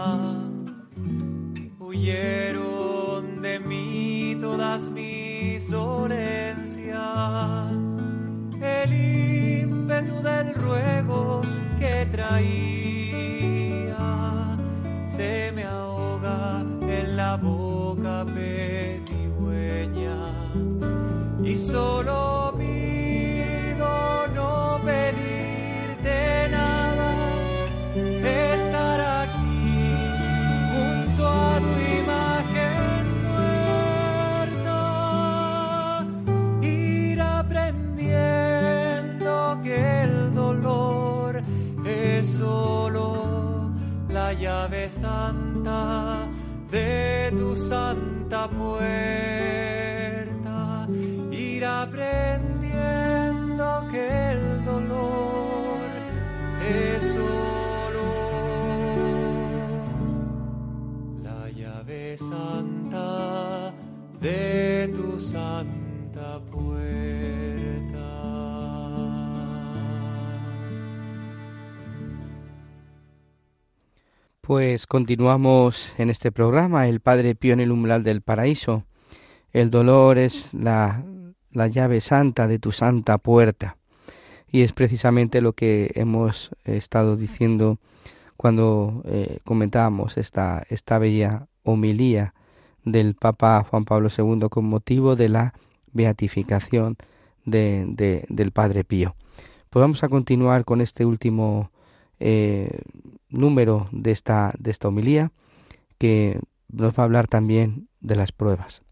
Pues continuamos en este programa, el Padre Pío en el umbral del paraíso. El dolor es la, la llave santa de tu santa puerta. Y es precisamente lo que hemos estado diciendo cuando eh, comentábamos esta, esta bella homilía del Papa Juan Pablo II con motivo de la beatificación de, del Padre Pío. Pues vamos a continuar con este último eh, número de esta, de esta homilía que nos va a hablar también de las pruebas.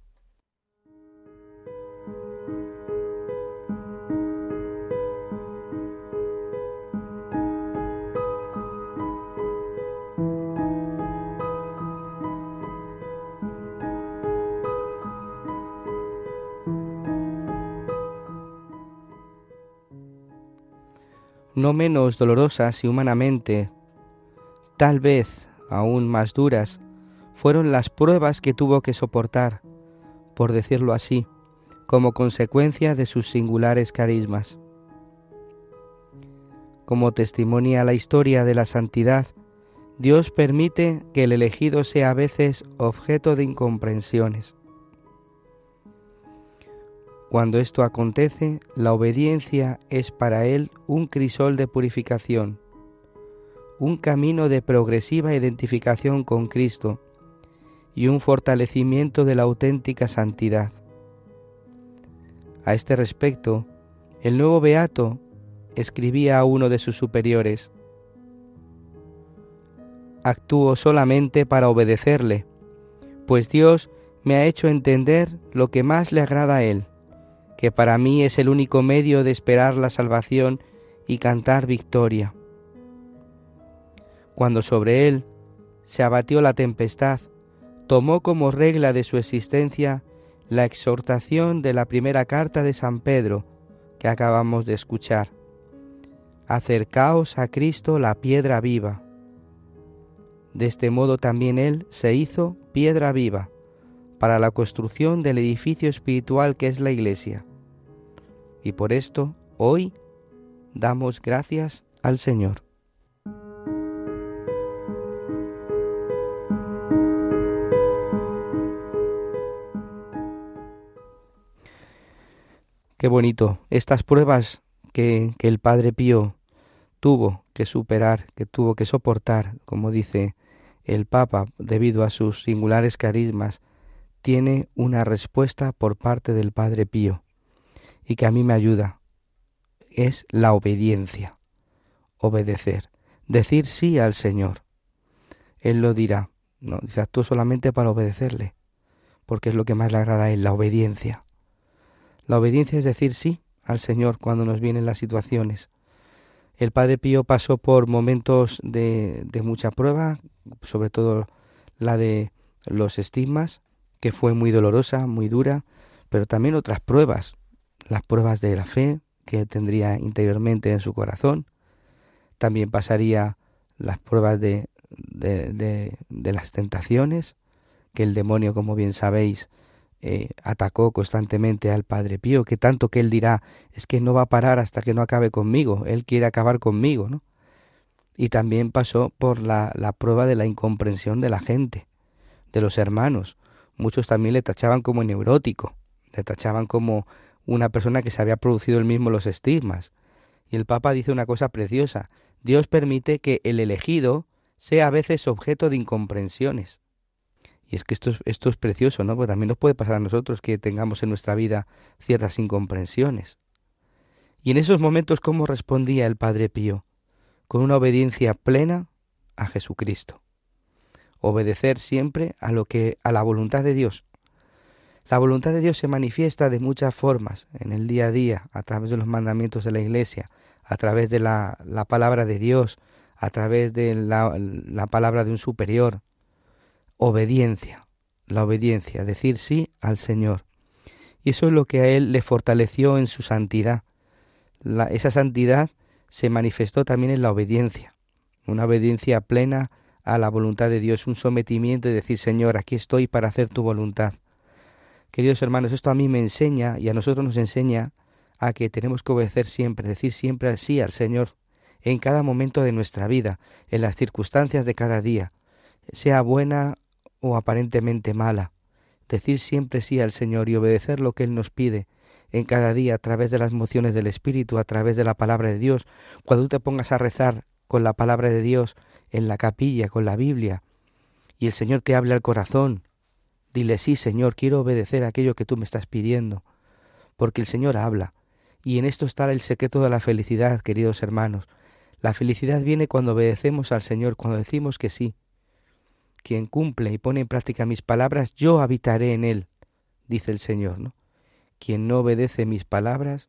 No menos dolorosas y humanamente, tal vez aún más duras, fueron las pruebas que tuvo que soportar, por decirlo así, como consecuencia de sus singulares carismas. Como testimonia la historia de la santidad, Dios permite que el elegido sea a veces objeto de incomprensiones. Cuando esto acontece, la obediencia es para él un crisol de purificación, un camino de progresiva identificación con Cristo y un fortalecimiento de la auténtica santidad. A este respecto, el nuevo Beato escribía a uno de sus superiores, Actúo solamente para obedecerle, pues Dios me ha hecho entender lo que más le agrada a Él que para mí es el único medio de esperar la salvación y cantar victoria. Cuando sobre él se abatió la tempestad, tomó como regla de su existencia la exhortación de la primera carta de San Pedro que acabamos de escuchar. Acercaos a Cristo la piedra viva. De este modo también Él se hizo piedra viva para la construcción del edificio espiritual que es la Iglesia y por esto hoy damos gracias al Señor. Qué bonito. Estas pruebas que, que, el Padre Pío tuvo que superar, que tuvo que soportar, como dice el Papa, debido a sus singulares carismas, tiene una respuesta por parte del Padre Pío y que a mí me ayuda es la obediencia, obedecer, decir sí al Señor. Él lo dirá, no, dice actúo solamente para obedecerle, porque es lo que más le agrada a Él, la obediencia. La obediencia es decir sí al Señor cuando nos vienen las situaciones. El Padre Pío pasó por momentos de, de mucha prueba, sobre todo la de los estigmas, que fue muy dolorosa, muy dura, pero también otras pruebas, las pruebas de la fe que tendría interiormente en su corazón. También pasaría las pruebas de, de, las tentaciones que el demonio, como bien sabéis, eh, atacó constantemente al Padre Pío, que tanto que él dirá, es que no va a parar hasta que no acabe conmigo, él quiere acabar conmigo, ¿no? Y también pasó por la, la prueba de la incomprensión de la gente, de los hermanos. Muchos también le tachaban como neurótico, le tachaban como una persona que se había producido el mismo los estigmas. Y el Papa dice una cosa preciosa, Dios permite que el elegido sea a veces objeto de incomprensiones. Y es que esto es, esto es precioso, ¿no? Porque también nos puede pasar a nosotros que tengamos en nuestra vida ciertas incomprensiones. Y en esos momentos, ¿cómo respondía el Padre Pío? Con una obediencia plena a Jesucristo. Obedecer siempre a lo que a la voluntad de Dios, la voluntad de Dios se manifiesta de muchas formas en el día a día, a través de los mandamientos de la Iglesia, a través de la, la palabra de Dios, a través de la, la palabra de un superior. Obediencia, la obediencia, decir sí al Señor. Y eso es lo que a él le fortaleció en su santidad. Esa santidad se manifestó también en la obediencia, una obediencia plena a la voluntad de Dios, un sometimiento de decir, Señor, aquí estoy para hacer tu voluntad. Queridos hermanos, esto a mí me enseña y a nosotros nos enseña a que tenemos que obedecer siempre, decir siempre sí al Señor en cada momento de nuestra vida, en las circunstancias de cada día, sea buena o aparentemente mala. Decir siempre sí al Señor y obedecer lo que Él nos pide en cada día a través de las mociones del Espíritu, a través de la palabra de Dios. Cuando tú te pongas a rezar con la palabra de Dios en la capilla con la Biblia y el Señor te habla al corazón, dile sí, Señor, quiero obedecer aquello que tú me estás pidiendo, porque el Señor habla. Y en esto está el secreto de la felicidad, queridos hermanos. La felicidad viene cuando obedecemos al Señor, cuando decimos que sí. Quien cumple y pone en práctica mis palabras, yo habitaré en él, dice el Señor, ¿no? Quien no obedece mis palabras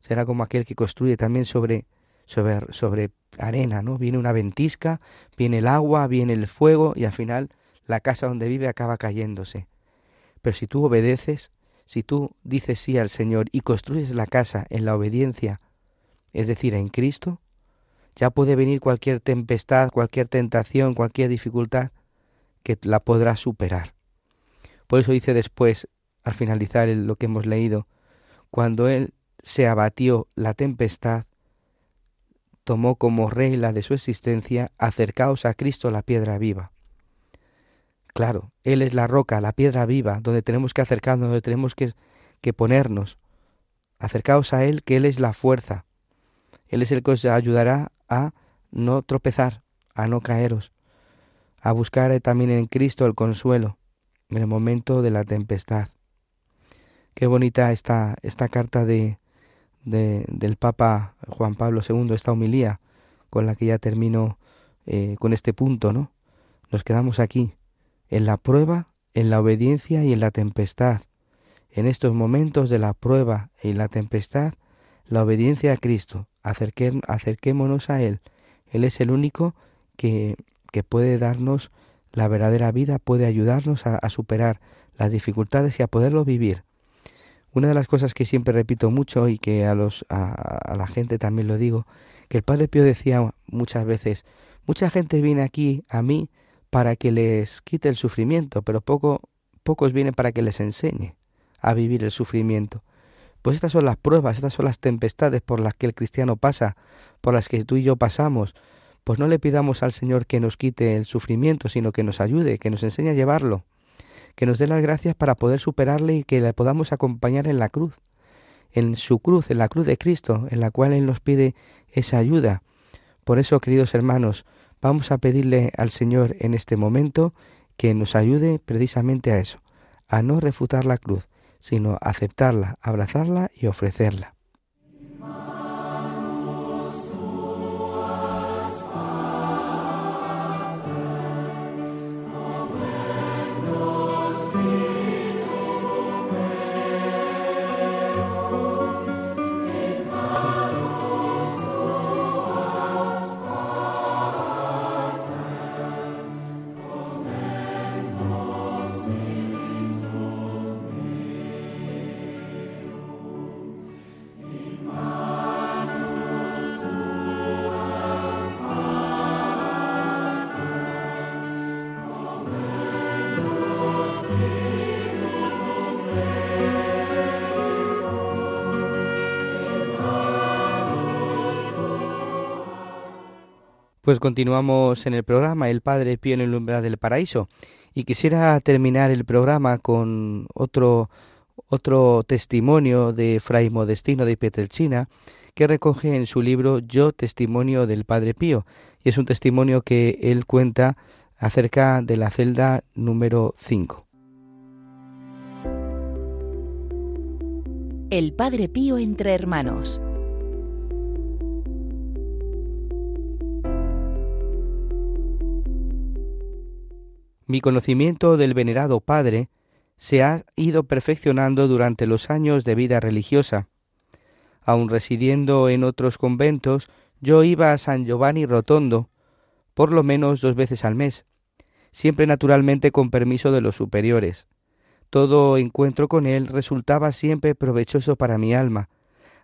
será como aquel que construye también sobre sobre, sobre arena, ¿no? Viene una ventisca, viene el agua, viene el fuego y al final la casa donde vive acaba cayéndose. Pero si tú obedeces, si tú dices sí al Señor y construyes la casa en la obediencia, es decir, en Cristo, ya puede venir cualquier tempestad, cualquier tentación, cualquier dificultad, que la podrás superar. Por eso dice después, al finalizar lo que hemos leído, cuando Él se abatió la tempestad, tomó como regla de su existencia acercaos a Cristo la piedra viva. Claro, Él es la roca, la piedra viva, donde tenemos que acercarnos, donde tenemos que, que ponernos. Acercaos a Él, que Él es la fuerza. Él es el que os ayudará a no tropezar, a no caeros, a buscar también en Cristo el consuelo en el momento de la tempestad. Qué bonita esta, esta carta de, del Papa Juan Pablo II, esta homilía con la que ya termino eh, con este punto, ¿no? Nos quedamos aquí, en la prueba, en la obediencia y en la tempestad. En estos momentos de la prueba y la tempestad, la obediencia a Cristo, acerquémonos a Él. Él es el único que, que puede darnos la verdadera vida, puede ayudarnos a superar las dificultades y a poderlo vivir. Una de las cosas que siempre repito mucho y que a, los, a, la gente también lo digo, que el Padre Pío decía muchas veces, mucha gente viene aquí a mí para que les quite el sufrimiento, pero poco, pocos vienen para que les enseñe a vivir el sufrimiento. Pues estas son las pruebas, estas son las tempestades por las que el cristiano pasa, por las que tú y yo pasamos. Pues no le pidamos al Señor que nos quite el sufrimiento, sino que nos ayude, que nos enseñe a llevarlo que nos dé las gracias para poder superarle y que le podamos acompañar en la cruz, en su cruz, en la cruz de Cristo, en la cual Él nos pide esa ayuda. Por eso, queridos hermanos, vamos a pedirle al Señor en este momento que nos ayude precisamente a eso, a no refutar la cruz, sino aceptarla, abrazarla y ofrecerla. Pues continuamos en el programa El Padre Pío en el umbral del paraíso. Y quisiera terminar el programa con otro otro testimonio de Fray Modestino de Pietrelcina que recoge en su libro Yo testimonio del Padre Pío. Y es un testimonio que él cuenta acerca de la celda número 5. El Padre Pío entre hermanos Mi conocimiento del venerado Padre se ha ido perfeccionando durante los años de vida religiosa. Aun residiendo en otros conventos, yo iba a San Giovanni Rotondo, por lo menos dos veces al mes, siempre naturalmente con permiso de los superiores. Todo encuentro con él resultaba siempre provechoso para mi alma.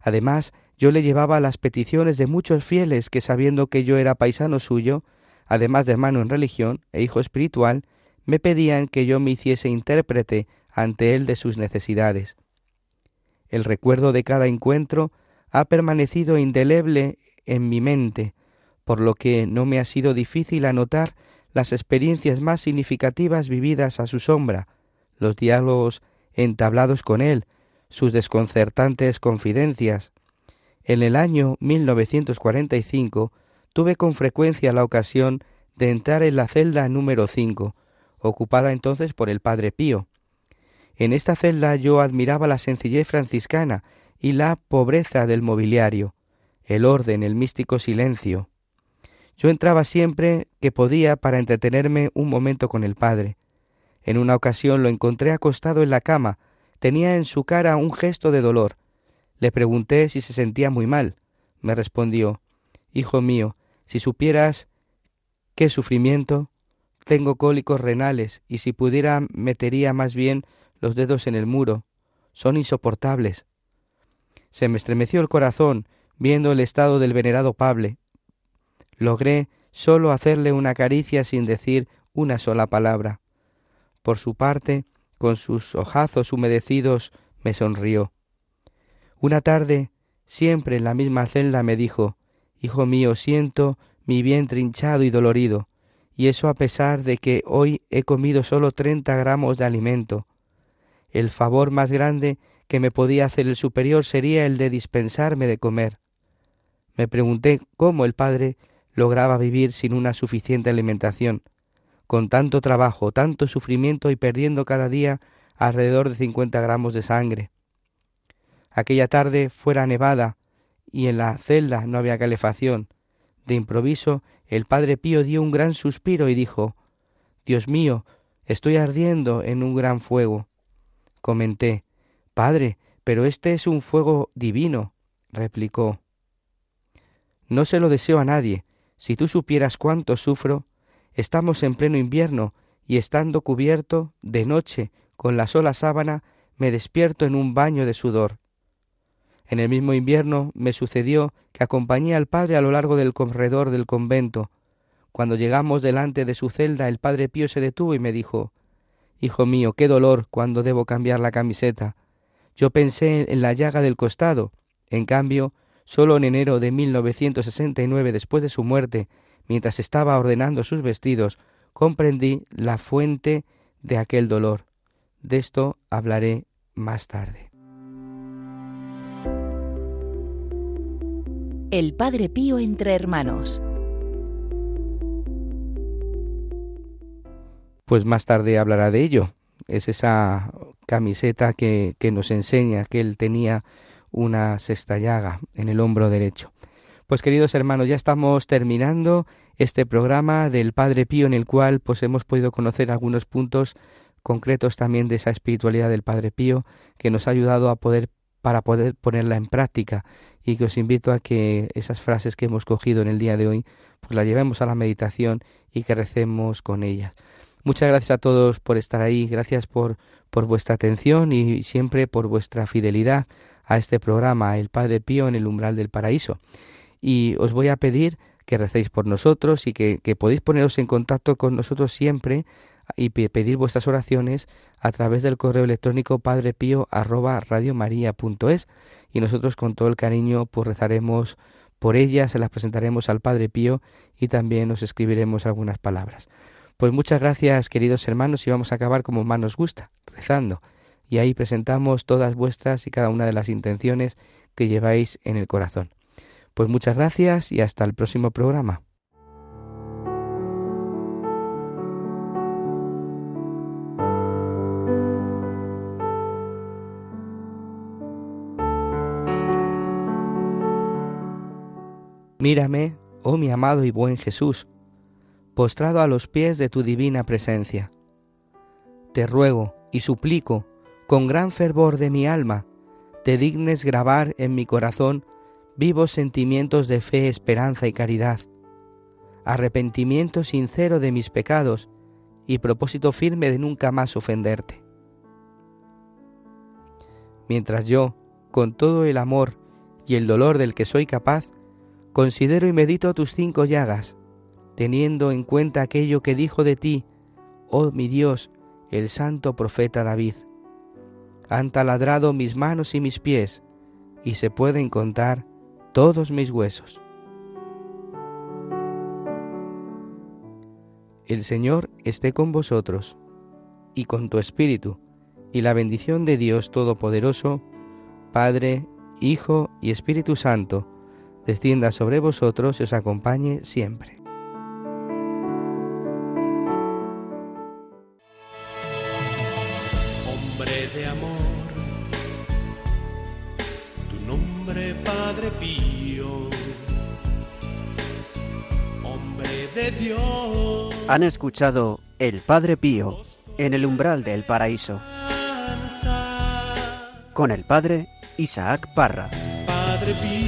Además, yo le llevaba las peticiones de muchos fieles que sabiendo que yo era paisano suyo, además de hermano en religión e hijo espiritual, me pedían que yo me hiciese intérprete ante él de sus necesidades. El recuerdo de cada encuentro ha permanecido indeleble en mi mente, por lo que no me ha sido difícil anotar las experiencias más significativas vividas a su sombra, los diálogos entablados con él, sus desconcertantes confidencias. En el año 1945 tuve con frecuencia la ocasión de entrar en la celda número 5, ocupada entonces por el Padre Pío. En esta celda yo admiraba la sencillez franciscana y la pobreza del mobiliario, el orden, el místico silencio. Yo entraba siempre que podía para entretenerme un momento con el Padre. En una ocasión lo encontré acostado en la cama, tenía en su cara un gesto de dolor. Le pregunté si se sentía muy mal. Me respondió Hijo mío, si supieras qué sufrimiento. Tengo cólicos renales y si pudiera metería más bien los dedos en el muro. Son insoportables. Se me estremeció el corazón viendo el estado del venerado Pable. Logré sólo hacerle una caricia sin decir una sola palabra. Por su parte, con sus ojazos humedecidos, me sonrió. Una tarde, siempre en la misma celda, me dijo Hijo mío, siento mi vientre hinchado y dolorido, y eso a pesar de que hoy he comido solo treinta gramos de alimento. El favor más grande que me podía hacer el superior sería el de dispensarme de comer. Me pregunté cómo el padre lograba vivir sin una suficiente alimentación, con tanto trabajo, tanto sufrimiento y perdiendo cada día alrededor de cincuenta gramos de sangre. Aquella tarde fuera nevada y en la celda no había calefacción. De improviso el padre Pío dio un gran suspiro y dijo Dios mío, estoy ardiendo en un gran fuego. Comenté Padre, pero este es un fuego divino, replicó. No se lo deseo a nadie. Si tú supieras cuánto sufro, estamos en pleno invierno y estando cubierto de noche con la sola sábana, me despierto en un baño de sudor. En el mismo invierno me sucedió que acompañé al padre a lo largo del corredor del convento. Cuando llegamos delante de su celda, el padre Pío se detuvo y me dijo Hijo mío, qué dolor cuando debo cambiar la camiseta. Yo pensé en la llaga del costado. En cambio, solo en enero de 1969, después de su muerte, mientras estaba ordenando sus vestidos, comprendí la fuente de aquel dolor. De esto hablaré más tarde. El Padre Pío entre hermanos. Pues más tarde hablará de ello. Es esa camiseta que, que nos enseña que él tenía una sexta llaga en el hombro derecho. Pues queridos hermanos, ya estamos terminando este programa del Padre Pío en el cual pues hemos podido conocer algunos puntos concretos también de esa espiritualidad del Padre Pío que nos ha ayudado a poder para poder ponerla en práctica y que os invito a que esas frases que hemos cogido en el día de hoy pues las llevemos a la meditación y que recemos con ellas. Muchas gracias a todos por estar ahí, gracias por, por vuestra atención y siempre por vuestra fidelidad a este programa, El Padre Pío en el umbral del paraíso. Y os voy a pedir que recéis por nosotros y que, que podéis poneros en contacto con nosotros siempre y pedir vuestras oraciones a través del correo electrónico padrepío arroba radiomaria.es y nosotros con todo el cariño pues rezaremos por ellas, se las presentaremos al Padre Pío y también nos escribiremos algunas palabras. Pues muchas gracias queridos hermanos y vamos a acabar como más nos gusta, rezando. Y ahí presentamos todas vuestras y cada una de las intenciones que lleváis en el corazón. Pues muchas gracias y hasta el próximo programa. Mírame, oh mi amado y buen Jesús, postrado a los pies de tu divina presencia. Te ruego y suplico, con gran fervor de mi alma, te dignes grabar en mi corazón vivos sentimientos de fe, esperanza y caridad, arrepentimiento sincero de mis pecados y propósito firme de nunca más ofenderte. Mientras yo, con todo el amor y el dolor del que soy capaz, Considero y medito tus cinco llagas, teniendo en cuenta aquello que dijo de ti, oh mi Dios, el santo profeta David. Han taladrado mis manos y mis pies, y se pueden contar todos mis huesos. El Señor esté con vosotros, y con tu espíritu, y la bendición de Dios Todopoderoso, Padre, Hijo y Espíritu Santo, descienda sobre vosotros y os acompañe siempre. Hombre de amor, tu nombre Padre Pío, hombre de Dios. Han escuchado El Padre Pío en el umbral del paraíso con el Padre Isaac Parra. Padre Pío,